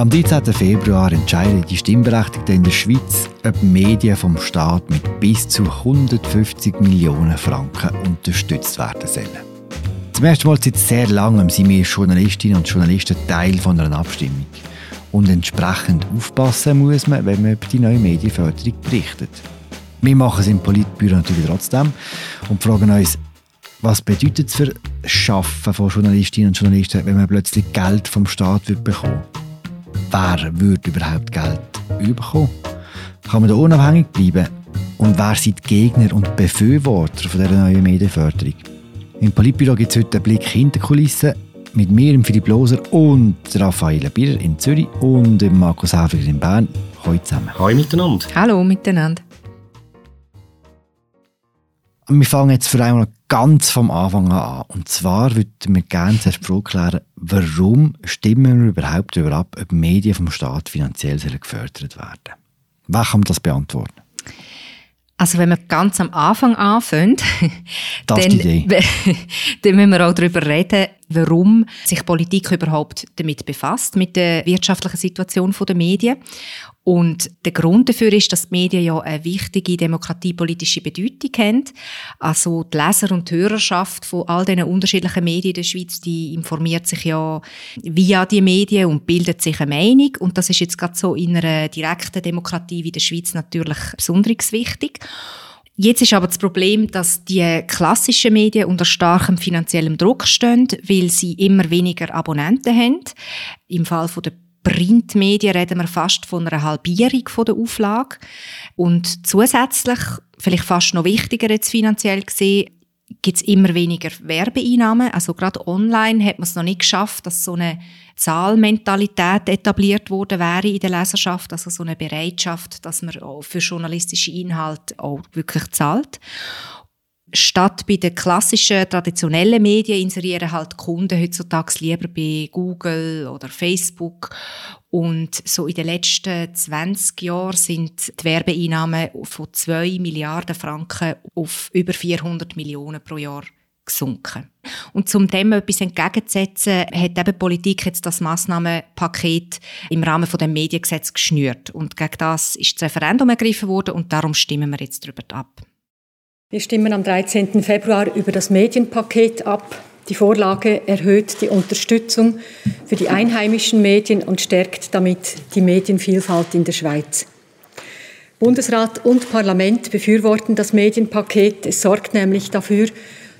Am 13. Februar entscheiden die Stimmberechtigten in der Schweiz, ob Medien vom Staat mit bis zu 150 Millionen Franken unterstützt werden sollen. Zum ersten Mal seit sehr langem sind wir Journalistinnen und Journalisten Teil von einer Abstimmung. Und entsprechend aufpassen muss man, wenn man über die neue Medienförderung berichtet. Wir machen es im Politbüro natürlich trotzdem und fragen uns, was bedeutet es für das Schaffen von Journalistinnen und Journalisten, wenn man plötzlich Geld vom Staat bekommen? Wer würde überhaupt Geld bekommen? Kann man da unabhängig bleiben? Und wer sind die Gegner und Befürworter von dieser neuen Medienförderung? Im Politbüro gibt es heute einen Blick hinter die Kulissen mit mir, Philipp Loser und Raffaele Bierer in Zürich und Markus Häfiger in Bern. Hallo zusammen. Hallo miteinander. Hallo miteinander. Wir fangen jetzt vor allem noch ganz vom Anfang an Und zwar würden wir gerne zuerst klären, warum stimmen wir überhaupt darüber ab, ob Medien vom Staat finanziell gefördert werden Wer kann das beantworten? Also wenn wir ganz am Anfang anfangen, dann, dann müssen wir auch darüber reden, warum sich Politik überhaupt damit befasst, mit der wirtschaftlichen Situation der Medien. Und der Grund dafür ist, dass die Medien ja eine wichtige demokratiepolitische Bedeutung haben. Also die Leser und die Hörerschaft von all diesen unterschiedlichen Medien in der Schweiz, die informiert sich ja via die Medien und bildet sich eine Meinung. Und das ist jetzt gerade so in einer direkten Demokratie wie der Schweiz natürlich besonders wichtig. Jetzt ist aber das Problem, dass die klassischen Medien unter starkem finanziellem Druck stehen, weil sie immer weniger Abonnenten haben. Im Fall der Printmedien reden wir fast von einer Halbierung der Auflage. Und zusätzlich, vielleicht fast noch wichtiger jetzt finanziell gesehen, gibt es immer weniger Werbeeinnahmen. Also gerade online hat man es noch nicht geschafft, dass so eine Zahlmentalität etabliert worden wäre in der Leserschaft, also so eine Bereitschaft, dass man auch für journalistische Inhalte auch wirklich zahlt statt bei den klassischen, traditionellen Medien inserieren halt Kunden heutzutage lieber bei Google oder Facebook. Und so in den letzten 20 Jahren sind die Werbeeinnahmen von 2 Milliarden Franken auf über 400 Millionen pro Jahr gesunken. Und um dem etwas entgegenzusetzen, hat eben Politik jetzt das Massnahmenpaket im Rahmen von dem Mediengesetz geschnürt. Und gegen das ist das Referendum ergriffen worden und darum stimmen wir jetzt darüber ab. Wir stimmen am 13. Februar über das Medienpaket ab. Die Vorlage erhöht die Unterstützung für die einheimischen Medien und stärkt damit die Medienvielfalt in der Schweiz. Bundesrat und Parlament befürworten das Medienpaket. Es sorgt nämlich dafür,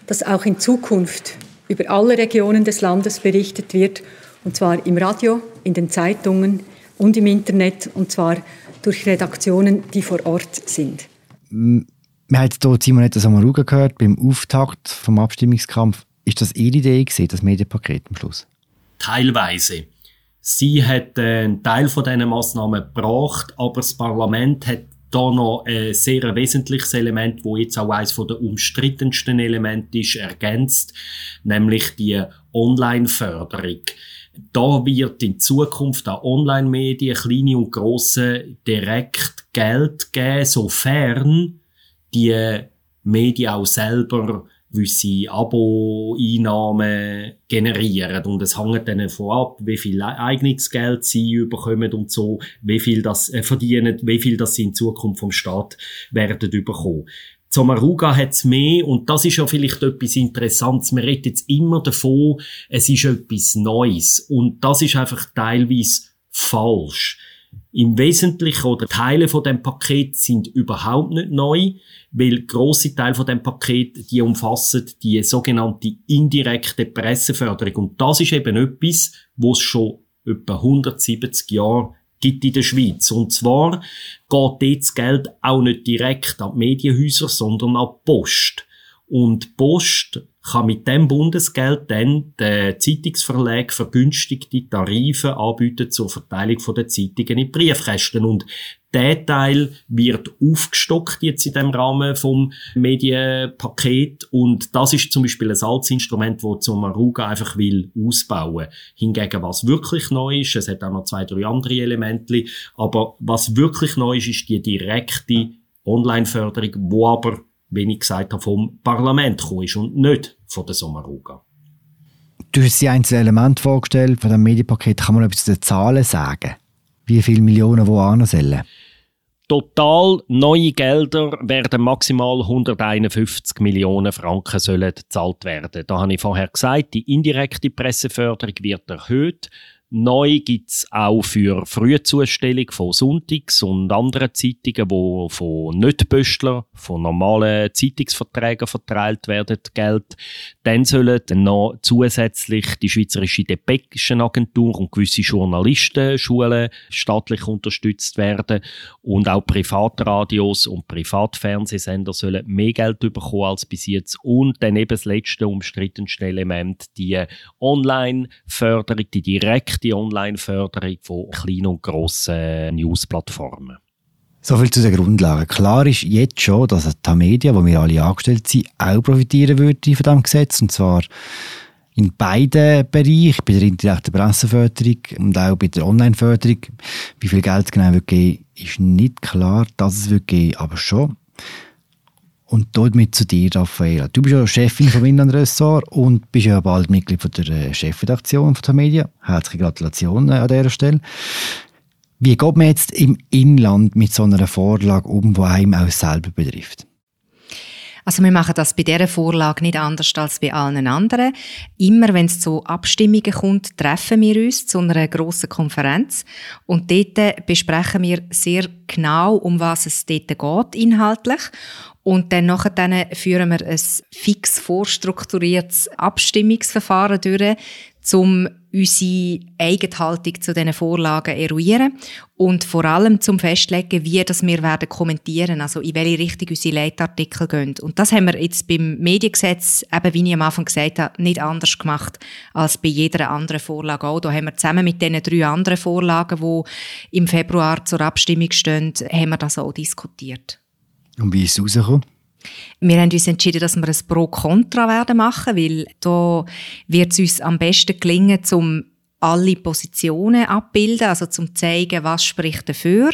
dass auch in Zukunft über alle Regionen des Landes berichtet wird, und zwar im Radio, in den Zeitungen und im Internet, und zwar durch Redaktionen, die vor Ort sind. Wir haben hier Simonetta Samaruga gehört beim Auftakt vom Abstimmungskampf. Ist das Ihre Idee gewesen, das Medienpaket am Schluss? Teilweise. Sie hat äh, einen Teil von diesen Massnahmen gebracht, aber das Parlament hat da noch ein sehr wesentliches Element, wo jetzt auch eines der umstrittensten Elemente ist, ergänzt, nämlich die Online-Förderung. Da wird in Zukunft an Online-Medien, kleine und grosse, direkt Geld geben, sofern die Medien auch selber gewisse Abo-Einnahmen generieren. Und es hängt dann davon ab, wie viel Eignungsgeld sie überkommen und so, wie viel das äh, verdienen, wie viel das sie in Zukunft vom Staat werden überkommen. Zomaruga hat's mehr, und das ist ja vielleicht etwas Interessantes. Man redet jetzt immer davon, es ist etwas Neues. Und das ist einfach teilweise falsch. Im Wesentlichen oder Teile von dem Paket sind überhaupt nicht neu, weil große Teile von dem Paket die umfassen die sogenannte indirekte Presseförderung und das ist eben etwas, wo es schon etwa 170 Jahre gibt in der Schweiz. Und zwar geht dort das Geld auch nicht direkt an die Medienhäuser, sondern an die Post. Und Post kann mit dem Bundesgeld dann den Zeitungsverlag vergünstigte Tarife anbieten zur Verteilung der Zeitungen in Briefkästen. Und der Teil wird aufgestockt jetzt in dem Rahmen vom Medienpaket und das ist zum Beispiel ein altes Instrument, das zum Maruga einfach will ausbauen. Hingegen was wirklich neu ist, es hat auch noch zwei, drei andere Elemente, aber was wirklich neu ist, ist die direkte Online-Förderung, wo aber wie ich gesagt habe, vom Parlament gekommen ist und nicht von der Sommaruga. Du hast die einzelnen Elemente vorgestellt von dem Medienpaket. Kann man etwas zu den Zahlen sagen? Wie viele Millionen wo sollen? Total neue Gelder werden maximal 151 Millionen Franken sollen gezahlt werden. Da habe ich vorher gesagt, die indirekte Presseförderung wird erhöht. Neu gibt es auch für Frühzustellung von Sonntags- und anderen Zeitungen, die von Nicht-Böstler, von normalen Zeitungsverträgen verteilt werden, Geld. Dann sollen noch zusätzlich die Schweizerische Depeschen Agentur und gewisse Journalistenschulen staatlich unterstützt werden. Und auch Privatradios und Privatfernsehsender sollen mehr Geld bekommen als bis jetzt. Und dann eben das letzte umstrittenste Element, die Online-Förderung, die direkt die Online-Förderung von kleinen und grossen Newsplattformen. So viel zu den Grundlagen. Klar ist jetzt schon, dass die Media, wo wir alle angestellt sind, auch profitieren würde von diesem Gesetz. Und zwar in beiden Bereichen, bei der indirekten Presseförderung und auch bei der Online-Förderung. Wie viel Geld es genau wird geben, ist nicht klar, dass es wird geben, aber schon. Und damit zu dir, Raffaella. Du bist ja Chefin vom Inlandressort und bist ja bald Mitglied von der äh, Chefredaktion von der Media. Herzliche Gratulation an dieser Stelle. Wie geht man jetzt im Inland mit so einer Vorlage um, die einem auch selber betrifft? Also wir machen das bei dieser Vorlage nicht anders als bei allen anderen. Immer wenn es zu Abstimmungen kommt, treffen wir uns zu einer grossen Konferenz und dort besprechen wir sehr genau, um was es dort geht inhaltlich und dann nachher führen wir ein fix vorstrukturiertes Abstimmungsverfahren durch, um unsere Eigenhaltung zu diesen Vorlagen eruieren und vor allem zum festlegen, wie das wir werden kommentieren, also in welche Richtung unsere Leitartikel gehen. Und das haben wir jetzt beim Mediengesetz, eben wie ich am Anfang gesagt habe, nicht anders gemacht als bei jeder anderen Vorlage auch. Da haben wir zusammen mit diesen drei anderen Vorlagen, die im Februar zur Abstimmung stehen, haben wir das auch diskutiert. Und wie ist es rausgekommen? Wir haben uns entschieden, dass wir ein Pro-Contra werden machen, weil da wird es uns am besten gelingen, um alle Positionen abbilden, also zum zeigen, was spricht dafür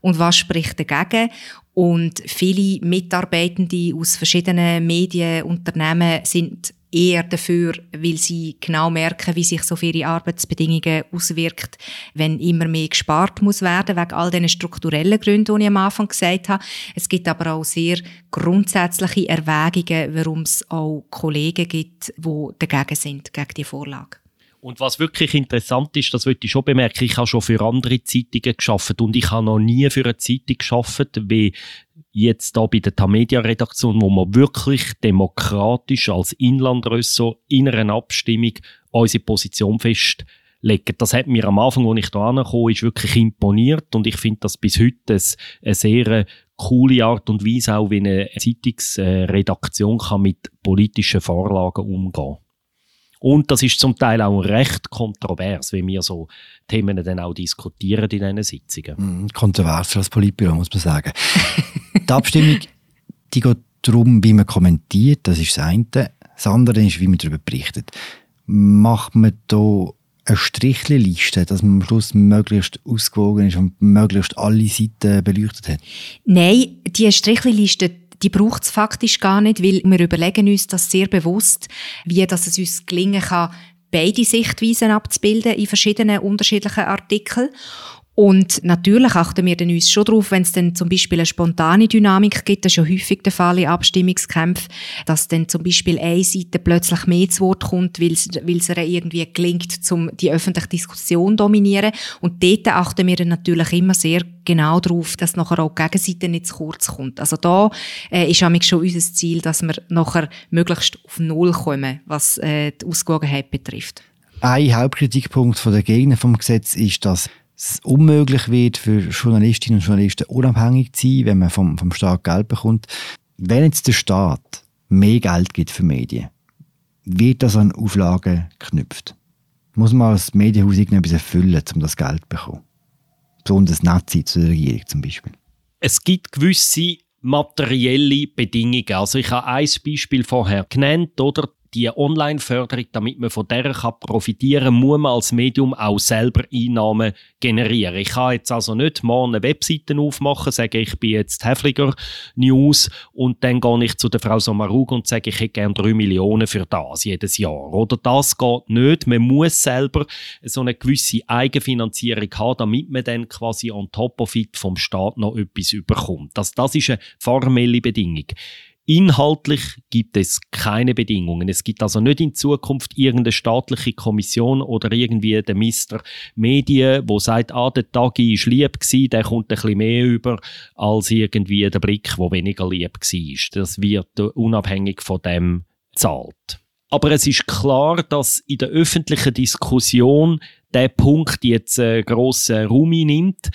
und was spricht dagegen. Und viele Mitarbeitende aus verschiedenen Medienunternehmen sind eher dafür, weil sie genau merken, wie sich so für ihre Arbeitsbedingungen auswirkt, wenn immer mehr gespart muss werden, wegen all diesen strukturellen Gründen, die ich am Anfang gesagt habe. Es gibt aber auch sehr grundsätzliche Erwägungen, warum es auch Kollegen gibt, die dagegen sind, gegen die Vorlage. Und was wirklich interessant ist, das würde ich schon bemerken, ich habe schon für andere Zeitungen geschafft und ich habe noch nie für eine Zeitung geschafft, wie jetzt da bei der Tamedia-Redaktion, wo wir wirklich demokratisch als Inlandrösser in einer Abstimmung unsere Position festlegen. Das hat mir am Anfang, als ich da angekommen ist wirklich imponiert und ich finde das bis heute eine sehr coole Art und Weise, auch wie eine Zeitungsredaktion kann mit politischen Vorlagen umgehen und das ist zum Teil auch recht kontrovers, wie wir so Themen dann auch diskutieren in diesen Sitzungen. Mm, kontrovers als Politbüro, muss man sagen. die Abstimmung, die geht darum, wie man kommentiert, das ist das eine. Das andere ist, wie man darüber berichtet. Macht man da eine Strichliste, dass man am Schluss möglichst ausgewogen ist und möglichst alle Seiten beleuchtet hat? Nein, die Strichliste die braucht es faktisch gar nicht, weil wir überlegen uns das sehr bewusst, wie dass es uns gelingen kann, beide Sichtweisen abzubilden in verschiedenen unterschiedlichen Artikeln. Und natürlich achten wir dann uns schon darauf, wenn es dann zum Beispiel eine spontane Dynamik gibt, das ist ja häufig der Fall in Abstimmungskämpfen, dass dann zum Beispiel eine Seite plötzlich mehr zu Wort kommt, weil es, es irgendwie gelingt, um die öffentliche Diskussion zu dominieren. Und dort achten wir dann natürlich immer sehr genau darauf, dass nachher auch die Gegenseite nicht zu kurz kommt. Also da äh, ist nämlich schon unser Ziel, dass wir nachher möglichst auf Null kommen, was äh, die Ausgewogenheit betrifft. Ein Hauptkritikpunkt der Gegner vom Gesetz ist, dass es unmöglich wird für Journalistinnen und Journalisten unabhängig zu sein, wenn man vom, vom Staat Geld bekommt. Wenn jetzt der Staat mehr Geld gibt für Medien, wird das an Auflagen geknüpft. Muss man als Medienhaus irgendetwas erfüllen, um das Geld zu bekommen? Besonders nett sein zu der Regierung zum Beispiel. Es gibt gewisse materielle Bedingungen. Also ich habe ein Beispiel vorher genannt, oder? Die Online-Förderung, damit man von der kann profitieren muss man als Medium auch selber Einnahmen generieren. Ich kann jetzt also nicht mal eine Webseite aufmachen, sage ich bin jetzt Häfliger News und dann gehe ich zu der Frau Samarug und sage, ich hätte gerne drei Millionen für das jedes Jahr. Oder das geht nicht. Man muss selber so eine gewisse Eigenfinanzierung haben, damit man dann quasi on top of it vom Staat noch etwas überkommt. Das, das ist eine formelle Bedingung. Inhaltlich gibt es keine Bedingungen. Es gibt also nicht in Zukunft irgendeine staatliche Kommission oder irgendwie der Mister Medien, wo sagt, ah, der Tagi ist lieb gewesen, der kommt ein bisschen mehr über als irgendwie der Blick, wo weniger lieb war. Das wird unabhängig von dem zahlt. Aber es ist klar, dass in der öffentlichen Diskussion der Punkt jetzt einen grossen Raum nimmt,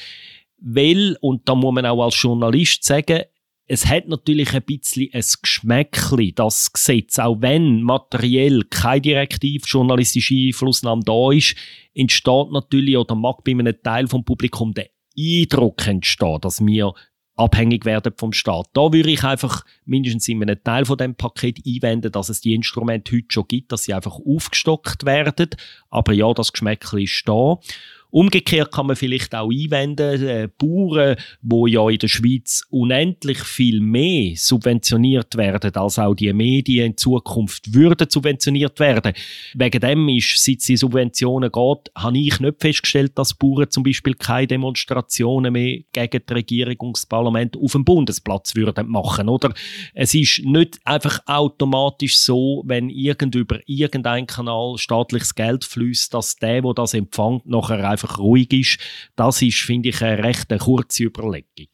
weil, und da muss man auch als Journalist sagen, es hat natürlich ein bisschen ein Geschmäckli, das Gesetz. Auch wenn materiell keine direktiv journalistische Einflussnahme da ist, entsteht natürlich oder mag bei einem Teil vom Publikum der Eindruck entstehen, dass wir abhängig werden vom Staat. Da würde ich einfach mindestens in einem Teil von dem Paket einwenden, dass es die Instrumente heute schon gibt, dass sie einfach aufgestockt werden. Aber ja, das Geschmäckli ist da. Umgekehrt kann man vielleicht auch einwenden, äh, Bauern, wo ja in der Schweiz unendlich viel mehr subventioniert werden, als auch die Medien in Zukunft würden subventioniert werden. Wegen dem ist, seit es die Subventionen geht, habe ich nicht festgestellt, dass Bauern zum Beispiel keine Demonstrationen mehr gegen das Regierungsparlament auf dem Bundesplatz würden machen, oder? Es ist nicht einfach automatisch so, wenn irgend über irgendeinen Kanal staatliches Geld fließt, dass der, der das empfängt, nachher einfach einfach ruhig ist, das ist, finde ich, eine recht kurze Überlegung.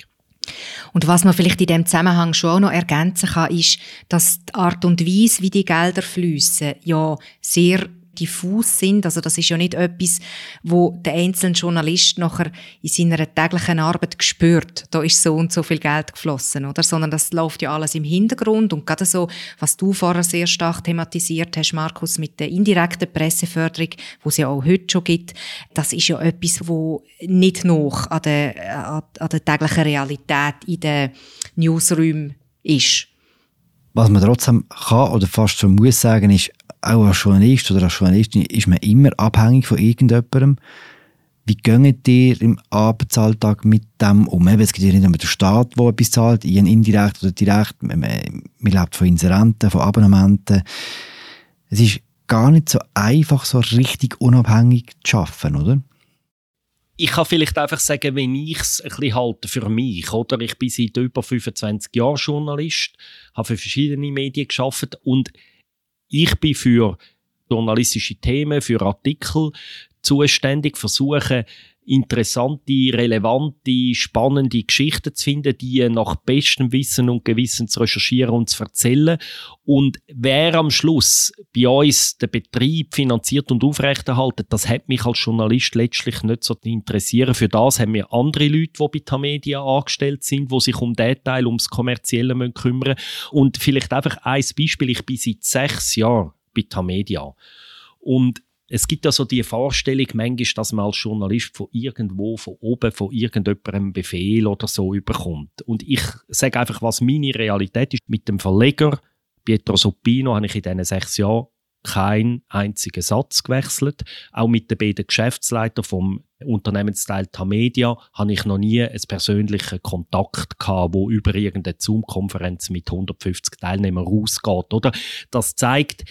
Und was man vielleicht in dem Zusammenhang schon noch ergänzen kann, ist, dass die Art und Weise, wie die Gelder fließen, ja sehr diffus sind. Also das ist ja nicht etwas, wo der einzelne Journalist nachher in seiner täglichen Arbeit spürt, da ist so und so viel Geld geflossen, oder? Sondern das läuft ja alles im Hintergrund und gerade so, was du vorher sehr stark thematisiert hast, Markus, mit der indirekten Presseförderung, wo es ja auch heute schon gibt, das ist ja etwas, wo nicht noch an der, an der täglichen Realität in den Newsräumen ist. Was man trotzdem kann oder fast schon muss sagen, ist, auch als Journalist oder als Journalistin ist man immer abhängig von irgendjemandem. Wie gehen ihr im Arbeitsalltag mit dem um? Es gibt ja nicht nur den Staat, der etwas zahlt, indirekt oder direkt. Man, man lebt von Inserenten, von Abonnementen. Es ist gar nicht so einfach, so richtig unabhängig zu arbeiten, oder? ich kann vielleicht einfach sagen, wenn ich es ein bisschen halte für mich, oder? Ich bin seit über 25 Jahren Journalist, habe für verschiedene Medien geschafft und ich bin für journalistische Themen, für Artikel zuständig, versuche interessante, relevante, spannende Geschichten zu finden, die nach bestem Wissen und Gewissen zu recherchieren und zu erzählen. Und wer am Schluss bei uns den Betrieb finanziert und aufrechterhalten, das hat mich als Journalist letztlich nicht so interessieren. Für das haben wir andere Leute, die bei Tamedia angestellt sind, die sich um den Teil, ums Kommerzielle kümmern Und vielleicht einfach ein Beispiel. Ich bin seit sechs Jahren bei Tamedia. Und es gibt ja so die Vorstellung manchmal, dass man als Journalist von irgendwo, von oben, von irgendjemandem Befehl oder so überkommt. Und ich sage einfach, was meine Realität ist. Mit dem Verleger Pietro Soppino habe ich in diesen sechs Jahren keinen einzigen Satz gewechselt. Auch mit den beiden Geschäftsleitern vom Unternehmensteil Tamedia habe ich noch nie einen persönlichen Kontakt gehabt, wo über irgendeine Zoom-Konferenz mit 150 Teilnehmern rausgeht, oder? Das zeigt,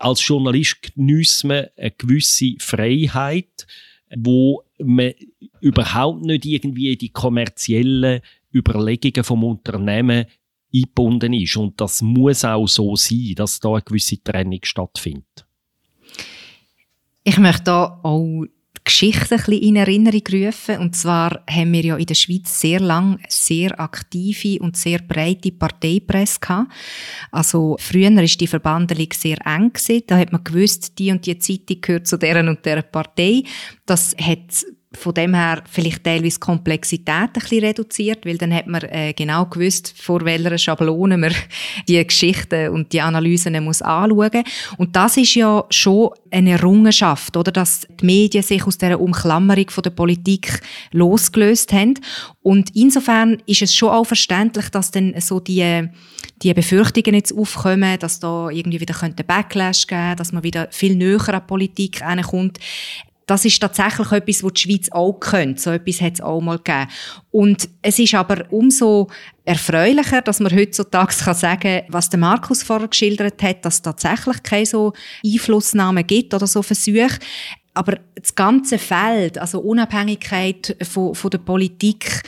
als Journalist genießt man eine gewisse Freiheit, wo man überhaupt nicht irgendwie die kommerziellen Überlegungen vom Unternehmen eingebunden ist. Und das muss auch so sein, dass da eine gewisse Trennung stattfindet. Ich möchte da auch Geschichte ein bisschen in Erinnerung rufen. Und zwar haben wir ja in der Schweiz sehr lang sehr aktive und sehr breite Parteipresse gehabt. Also früher war die Verbandelung sehr eng gewesen. Da hat man gewusst, die und die Zeitung gehört zu deren und deren Partei. Das hat von dem her vielleicht teilweise Komplexität ein bisschen reduziert, weil dann hat man äh, genau gewusst, vor welcher Schablone man die Geschichten und die Analysen muss anschauen. Und das ist ja schon eine Errungenschaft, oder, dass die Medien sich aus der Umklammerung von der Politik losgelöst haben. Und insofern ist es schon auch verständlich, dass dann so die, die Befürchtungen jetzt aufkommen, dass da irgendwie wieder könnte Backlash geben, dass man wieder viel näher an die Politik kommt das ist tatsächlich etwas, was die Schweiz auch könnte. So etwas hat es auch mal gegeben. Und es ist aber umso erfreulicher, dass man heutzutage kann sagen was der Markus vorher geschildert hat, dass es tatsächlich keine so Einflussnahme gibt oder so Versuche. Aber das ganze Feld, also Unabhängigkeit von, von der Politik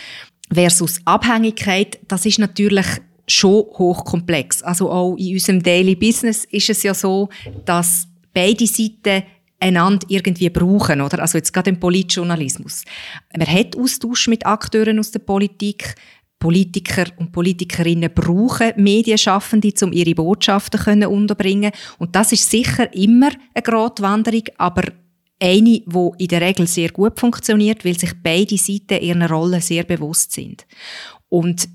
versus Abhängigkeit, das ist natürlich schon hochkomplex. Also auch in unserem Daily Business ist es ja so, dass beide Seiten einander irgendwie brauchen, oder? Also jetzt gerade im Politjournalismus. Man hat Austausch mit Akteuren aus der Politik. Politiker und Politikerinnen brauchen Medienschaffende, um ihre Botschaften können unterbringen. Und das ist sicher immer eine Gratwanderung, aber eine, die in der Regel sehr gut funktioniert, weil sich beide Seiten ihrer Rolle sehr bewusst sind. Und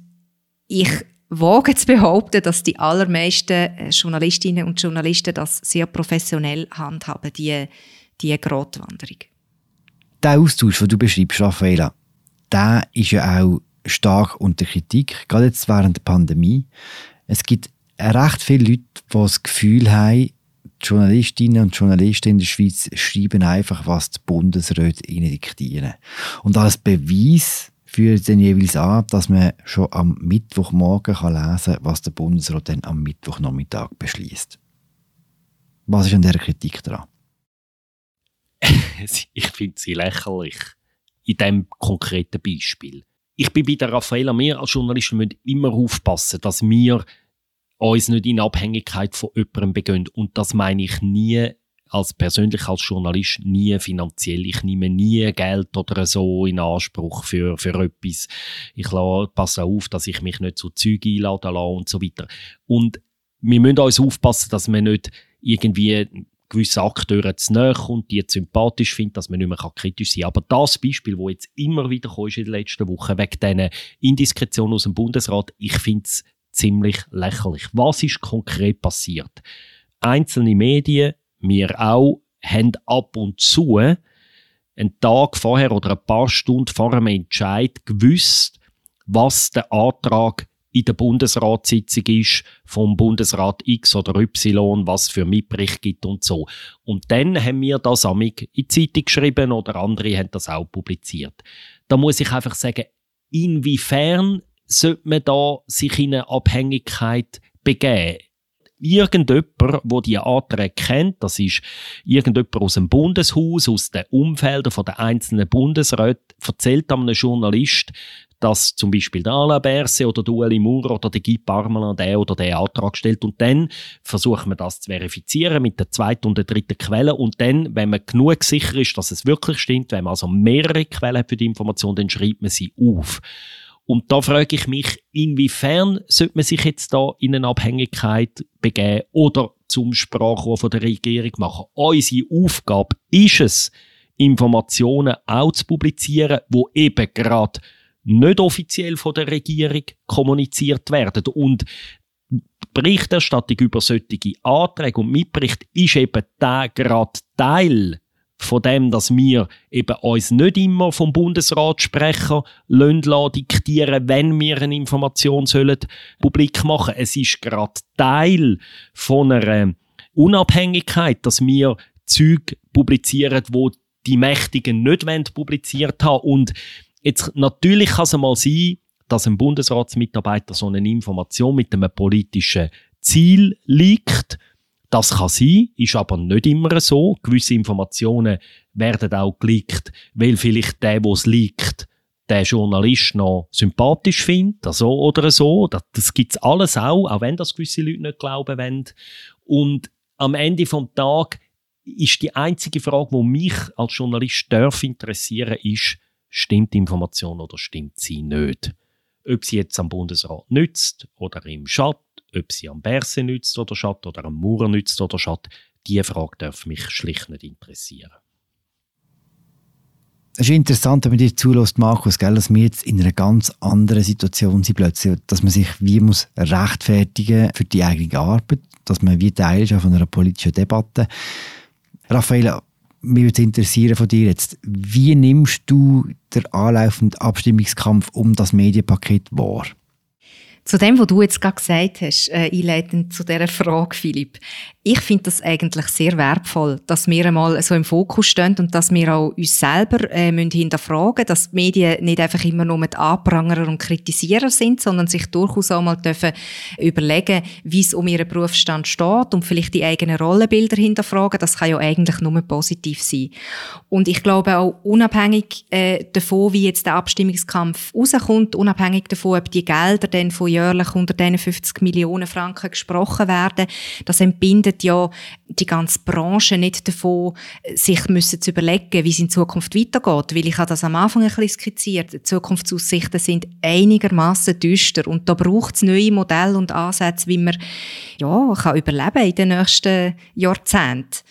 ich wage zu behaupten, dass die allermeisten äh, Journalistinnen und Journalisten das sehr professionell handhaben, die, die Gratwanderung. Der Austausch, den du beschreibst, Raffaela, der ist ja auch stark unter Kritik, gerade jetzt während der Pandemie. Es gibt recht viele Leute, die das Gefühl haben, die Journalistinnen und Journalisten in der Schweiz schreiben einfach, was die Bundesräte ihnen diktieren. Und als Beweis führt dann jeweils an, dass man schon am Mittwochmorgen kann lesen kann, was der Bundesrat dann am Mittwochnachmittag beschließt. Was ist an dieser Kritik dran? ich finde sie lächerlich. In diesem konkreten Beispiel. Ich bin bei der Raffaella, wir als Journalisten müssen immer aufpassen, dass wir uns nicht in Abhängigkeit von jemandem begehen. Und das meine ich nie als persönlich als Journalist nie finanziell. Ich nehme nie Geld oder so in Anspruch für, für etwas. Ich passe auf, dass ich mich nicht zu Zügen einladen lasse und so weiter. Und wir müssen uns aufpassen, dass wir nicht irgendwie gewisse Akteure zu nahe kommt, die sympathisch finden, dass man nicht mehr kritisch sein kann. Aber das Beispiel, das jetzt immer wieder ist in den letzten Wochen, wegen diesen Indiskretionen aus dem Bundesrat, ich finde es ziemlich lächerlich. Was ist konkret passiert? Einzelne Medien wir auch haben ab und zu einen Tag vorher oder ein paar Stunden vor einem Entscheid gewusst, was der Antrag in der Bundesratssitzung ist vom Bundesrat X oder Y, was für Mitbericht gibt und so. Und dann haben wir das amig in die Zeitung geschrieben oder andere haben das auch publiziert. Da muss ich einfach sagen, inwiefern sollte man da sich in eine Abhängigkeit begeben? Irgendjemand, der die Anträge kennt, das ist irgendjemand aus dem Bundeshaus, aus den Umfeldern der einzelnen Bundesräte, erzählt einem Journalist, dass zum Beispiel der Alain Berset oder der Ueli Maurer oder der Guy Parmelin der oder der Antrag stellt und dann versuchen wir das zu verifizieren mit der zweiten und der dritten Quelle und dann, wenn man genug sicher ist, dass es wirklich stimmt, wenn man also mehrere Quellen hat für die Information, dann schreibt man sie auf. Und da frage ich mich, inwiefern sollte man sich jetzt da in eine Abhängigkeit begeben oder zum Sprachrohr von der Regierung machen? Unsere Aufgabe ist es, Informationen auch zu publizieren, wo eben gerade nicht offiziell von der Regierung kommuniziert werden. Und Berichterstattung über solche Anträge und Mitbericht ist eben der gerade Teil von dem, dass wir eben uns nicht immer vom Bundesrat sprechen lassen, diktieren, wenn wir eine Information sollen publik machen. Es ist gerade Teil von einer Unabhängigkeit, dass wir Züg publizieren, wo die Mächtigen nicht publiziert haben. Und jetzt natürlich kann es mal sein, dass ein Bundesratsmitarbeiter so eine Information mit einem politischen Ziel liegt das kann sein, ist aber nicht immer so. Gewisse Informationen werden auch geleakt, weil vielleicht der, wo es liegt, der Journalist noch sympathisch findet, so oder so. Das, das gibt's alles auch, auch wenn das gewisse Leute nicht glauben wollen. Und am Ende vom Tag ist die einzige Frage, die mich als Journalist darf interessieren, ist, stimmt die Information oder stimmt sie nicht? Ob sie jetzt am Bundesrat nützt oder im Schatten ob sie am Berse nützt oder schadet oder am Mauer nützt oder schadet, diese Frage darf mich schlicht nicht interessieren. Es ist interessant, wenn man dir zulässt, Markus, gell, dass wir jetzt in einer ganz anderen Situation sind plötzlich, dass man sich wie muss rechtfertigen für die eigene Arbeit, dass man wie Teil ist von einer politischen Debatte. Raffaella, mich würde interessieren von dir jetzt, wie nimmst du den anlaufenden Abstimmungskampf um das Medienpaket wahr? Zu dem, was du jetzt gerade gesagt hast, äh, einleitend zu dieser Frage, Philipp. Ich finde das eigentlich sehr wertvoll, dass wir einmal so im Fokus stehen und dass wir auch uns selber äh, müssen hinterfragen dass die Medien nicht einfach immer nur mit Anprangerer und Kritisierer sind, sondern sich durchaus auch mal dürfen überlegen, wie es um ihren Berufsstand steht und vielleicht die eigenen Rollenbilder hinterfragen. Das kann ja eigentlich nur positiv sein. Und ich glaube auch unabhängig äh, davon, wie jetzt der Abstimmungskampf rauskommt, unabhängig davon, ob die Gelder dann von jährlich unter 50 Millionen Franken gesprochen werden. Das entbindet ja die ganze Branche nicht davon, sich müssen zu überlegen, wie es in Zukunft weitergeht. Weil ich habe das am Anfang ein bisschen skizziert. Die Zukunftsaussichten sind einigermaßen düster und da braucht es neue Modelle und Ansätze, wie man ja, kann überleben in den nächsten Jahrzehnten.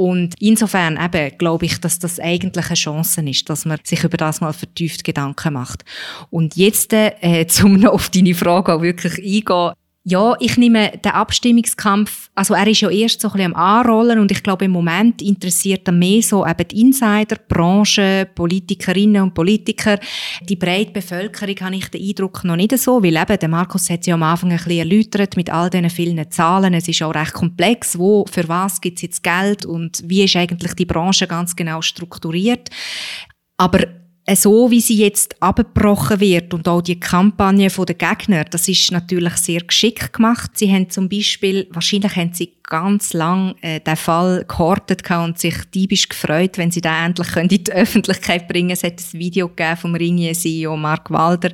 Und insofern eben glaube ich, dass das eigentlich eine Chance ist, dass man sich über das mal vertieft Gedanken macht. Und jetzt, äh, zum noch auf deine Frage auch wirklich eingehen, ja, ich nehme den Abstimmungskampf, also er ist ja erst so ein bisschen am Anrollen und ich glaube im Moment interessiert er mehr so eben die Insider, die Branche, Politikerinnen und Politiker. Die breite Bevölkerung habe ich den Eindruck noch nicht so, weil eben, der Markus hat ja am Anfang ein bisschen erläutert mit all diesen vielen Zahlen. Es ist auch recht komplex, wo, für was gibt es jetzt Geld und wie ist eigentlich die Branche ganz genau strukturiert. Aber so wie sie jetzt abgebrochen wird und auch die Kampagne der Gegner, das ist natürlich sehr geschickt gemacht. Sie haben zum Beispiel, wahrscheinlich haben sie ganz lang äh, den Fall gehortet und sich diebisch gefreut, wenn sie den endlich in die Öffentlichkeit bringen Es hat ein Video gegeben vom Ringier-CEO Mark Walder,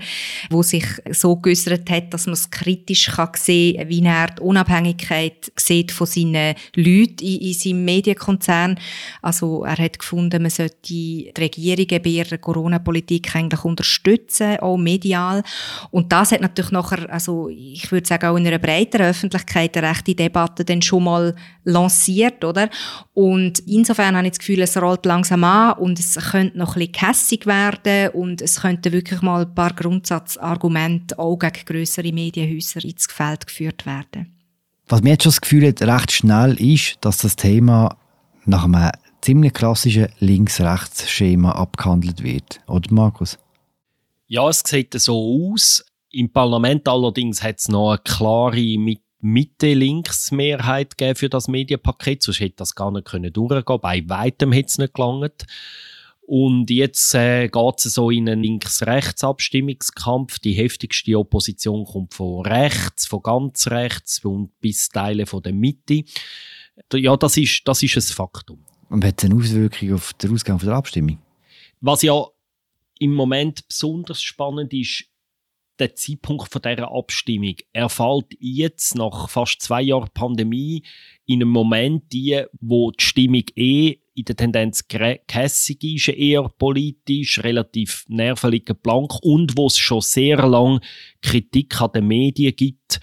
wo sich so geäußert hat, dass man es kritisch kann sehen wie er die Unabhängigkeit sieht von seinen Leuten in, in seinem Medienkonzern. Also er hat gefunden, man sollte die Regierungen bei ihrer Corona-Politik eigentlich unterstützen, auch medial. Und das hat natürlich nachher, also ich würde sagen, auch in einer breiteren Öffentlichkeit eine rechte Debatte dann schon mal lanciert, oder? Und insofern habe ich das Gefühl, es rollt langsam an und es könnte noch ein bisschen kässig werden und es könnten wirklich mal ein paar Grundsatzargumente auch gegen grössere Medienhäuser ins Feld geführt werden. Was mir jetzt schon das Gefühl hat, recht schnell ist, dass das Thema nach einem ziemlich klassischen Links-Rechts-Schema abgehandelt wird. Oder Markus? Ja, es sieht so aus. Im Parlament allerdings hat es noch eine klare Mitte-Links-Mehrheit gegeben für das Medienpaket, sonst hätte das gar nicht können durchgehen Bei weitem hätte es nicht gelangt. Und jetzt äh, geht es so in einen Links-Rechts-Abstimmungskampf. Die heftigste Opposition kommt von rechts, von ganz rechts und bis Teile von der Mitte. Ja, das ist, das ist ein Faktum. Und hat es eine Auswirkung auf den Ausgang der Abstimmung? Was ja im Moment besonders spannend ist, der Zeitpunkt von dieser Abstimmung. Er fällt jetzt nach fast zwei Jahren Pandemie in einem Moment die, wo die Stimmung eh in der Tendenz gehässig ist, eher politisch, relativ nervelig blank und wo es schon sehr lange Kritik an den Medien gibt,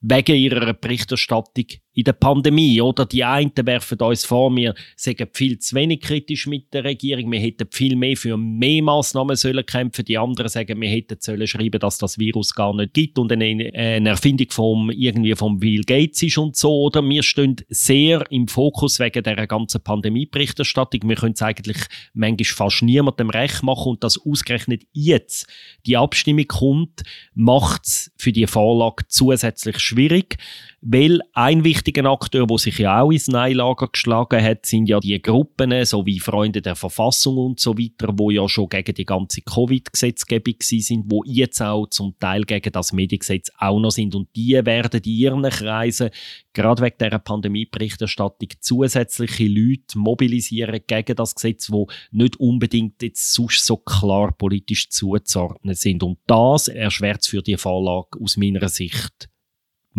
wegen ihrer Berichterstattung in der Pandemie. Oder die einen werfen uns vor, wir sagen viel zu wenig kritisch mit der Regierung, wir hätten viel mehr für mehr Massnahmen sollen kämpfen. Die anderen sagen, wir hätten sollen schreiben, dass das Virus gar nicht gibt und eine, eine Erfindung vom, irgendwie vom Bill Gates ist und so. Oder wir stehen sehr im Fokus wegen der ganzen Pandemieberichterstattung. Wir können es eigentlich manchmal fast niemandem recht machen und das ausgerechnet jetzt die Abstimmung kommt, macht es für die Vorlage zusätzlich schwierig. Weil ein wichtiger Akteur, der sich ja auch ins Neilager geschlagen hat, sind ja die Gruppen, so wie Freunde der Verfassung und so weiter, wo ja schon gegen die ganze Covid-Gesetzgebung sind, wo jetzt auch zum Teil gegen das Mediengesetz auch noch sind. Und die werden in ihren Kreisen, gerade wegen dieser Pandemieberichterstattung, zusätzliche Leute mobilisieren gegen das Gesetz, wo nicht unbedingt jetzt sonst so klar politisch zuzuordnen sind. Und das erschwert es für die Vorlage aus meiner Sicht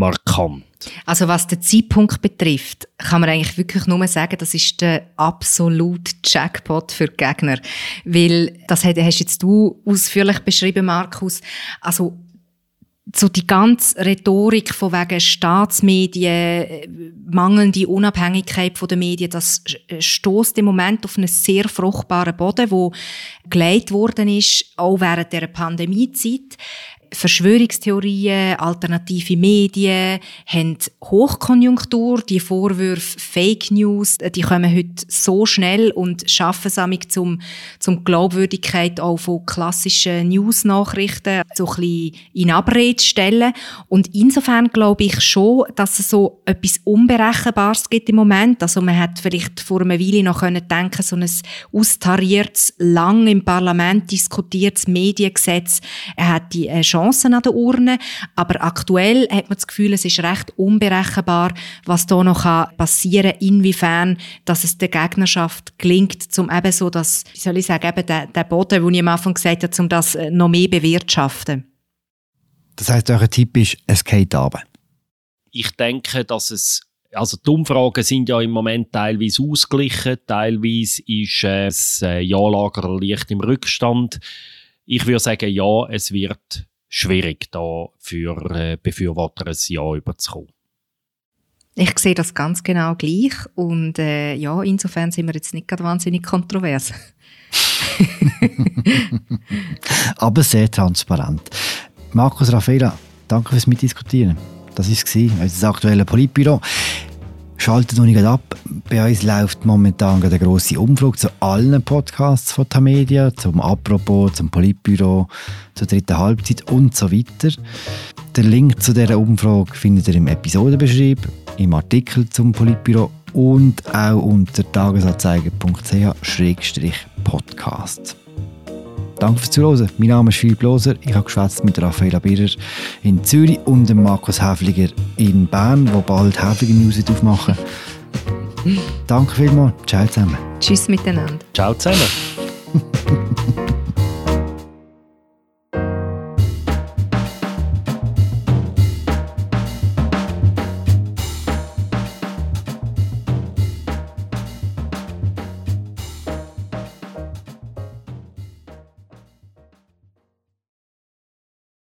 markant. Also was den Zeitpunkt betrifft, kann man eigentlich wirklich nur sagen, das ist der absolute Jackpot für die Gegner. Weil, das hast jetzt du ausführlich beschrieben, Markus, also so die ganze Rhetorik von wegen Staatsmedien, mangelnde Unabhängigkeit von den Medien, das stoßt im Moment auf einen sehr fruchtbaren Boden, wo geleitet worden ist, auch während der Pandemiezeit. Verschwörungstheorien, alternative Medien haben Hochkonjunktur. Die Vorwürfe Fake News, die kommen heute so schnell und schaffen es zum, zum Glaubwürdigkeit auch von klassischen News-Nachrichten so ein bisschen in Abrede stellen. Und insofern glaube ich schon, dass es so etwas Unberechenbares gibt im Moment. Also man hat vielleicht vor einer Weile noch können denken, so ein austariertes, lang im Parlament diskutiertes Mediengesetz, er hat die Chance Chancen an der Urne, aber aktuell hat man das Gefühl, es ist recht unberechenbar, was da noch passieren kann, inwiefern, dass es der Gegnerschaft gelingt, zum eben so das, wie soll ich sagen, eben der, der Boden, den ich am Anfang gesagt habe, um das äh, noch mehr bewirtschaften. Das heißt, euer Tipp ist, es geht runter. Ich denke, dass es also die Umfragen sind ja im Moment teilweise ausgeglichen, teilweise ist äh, das Ja-Lager leicht im Rückstand. Ich würde sagen, ja, es wird schwierig, da für äh, Befürworter ein Ja überzukommen. Ich sehe das ganz genau gleich und äh, ja, insofern sind wir jetzt nicht gerade wahnsinnig kontrovers. Aber sehr transparent. Markus Raffaella, danke fürs Mitdiskutieren. Das war es, unser aktuelles Politbüro. Schaltet noch nicht ab. Bei uns läuft momentan eine grosse Umfrage zu allen Podcasts von Tamedia, zum Apropos, zum Politbüro, zur dritten Halbzeit und so weiter. Den Link zu dieser Umfrage findet ihr im Episodenbeschrieb, im Artikel zum Politbüro und auch unter tagesanzeiger.ch-podcast. Danke fürs Zuhören. Mein Name ist Philipp Loser. Ich habe geschwätzt mit Raffaella Birrer in Zürich und dem Markus Häfliger in Bern, wo bald Häfliger News aufmachen. Danke vielmals. Ciao zusammen. Tschüss miteinander. Ciao zusammen.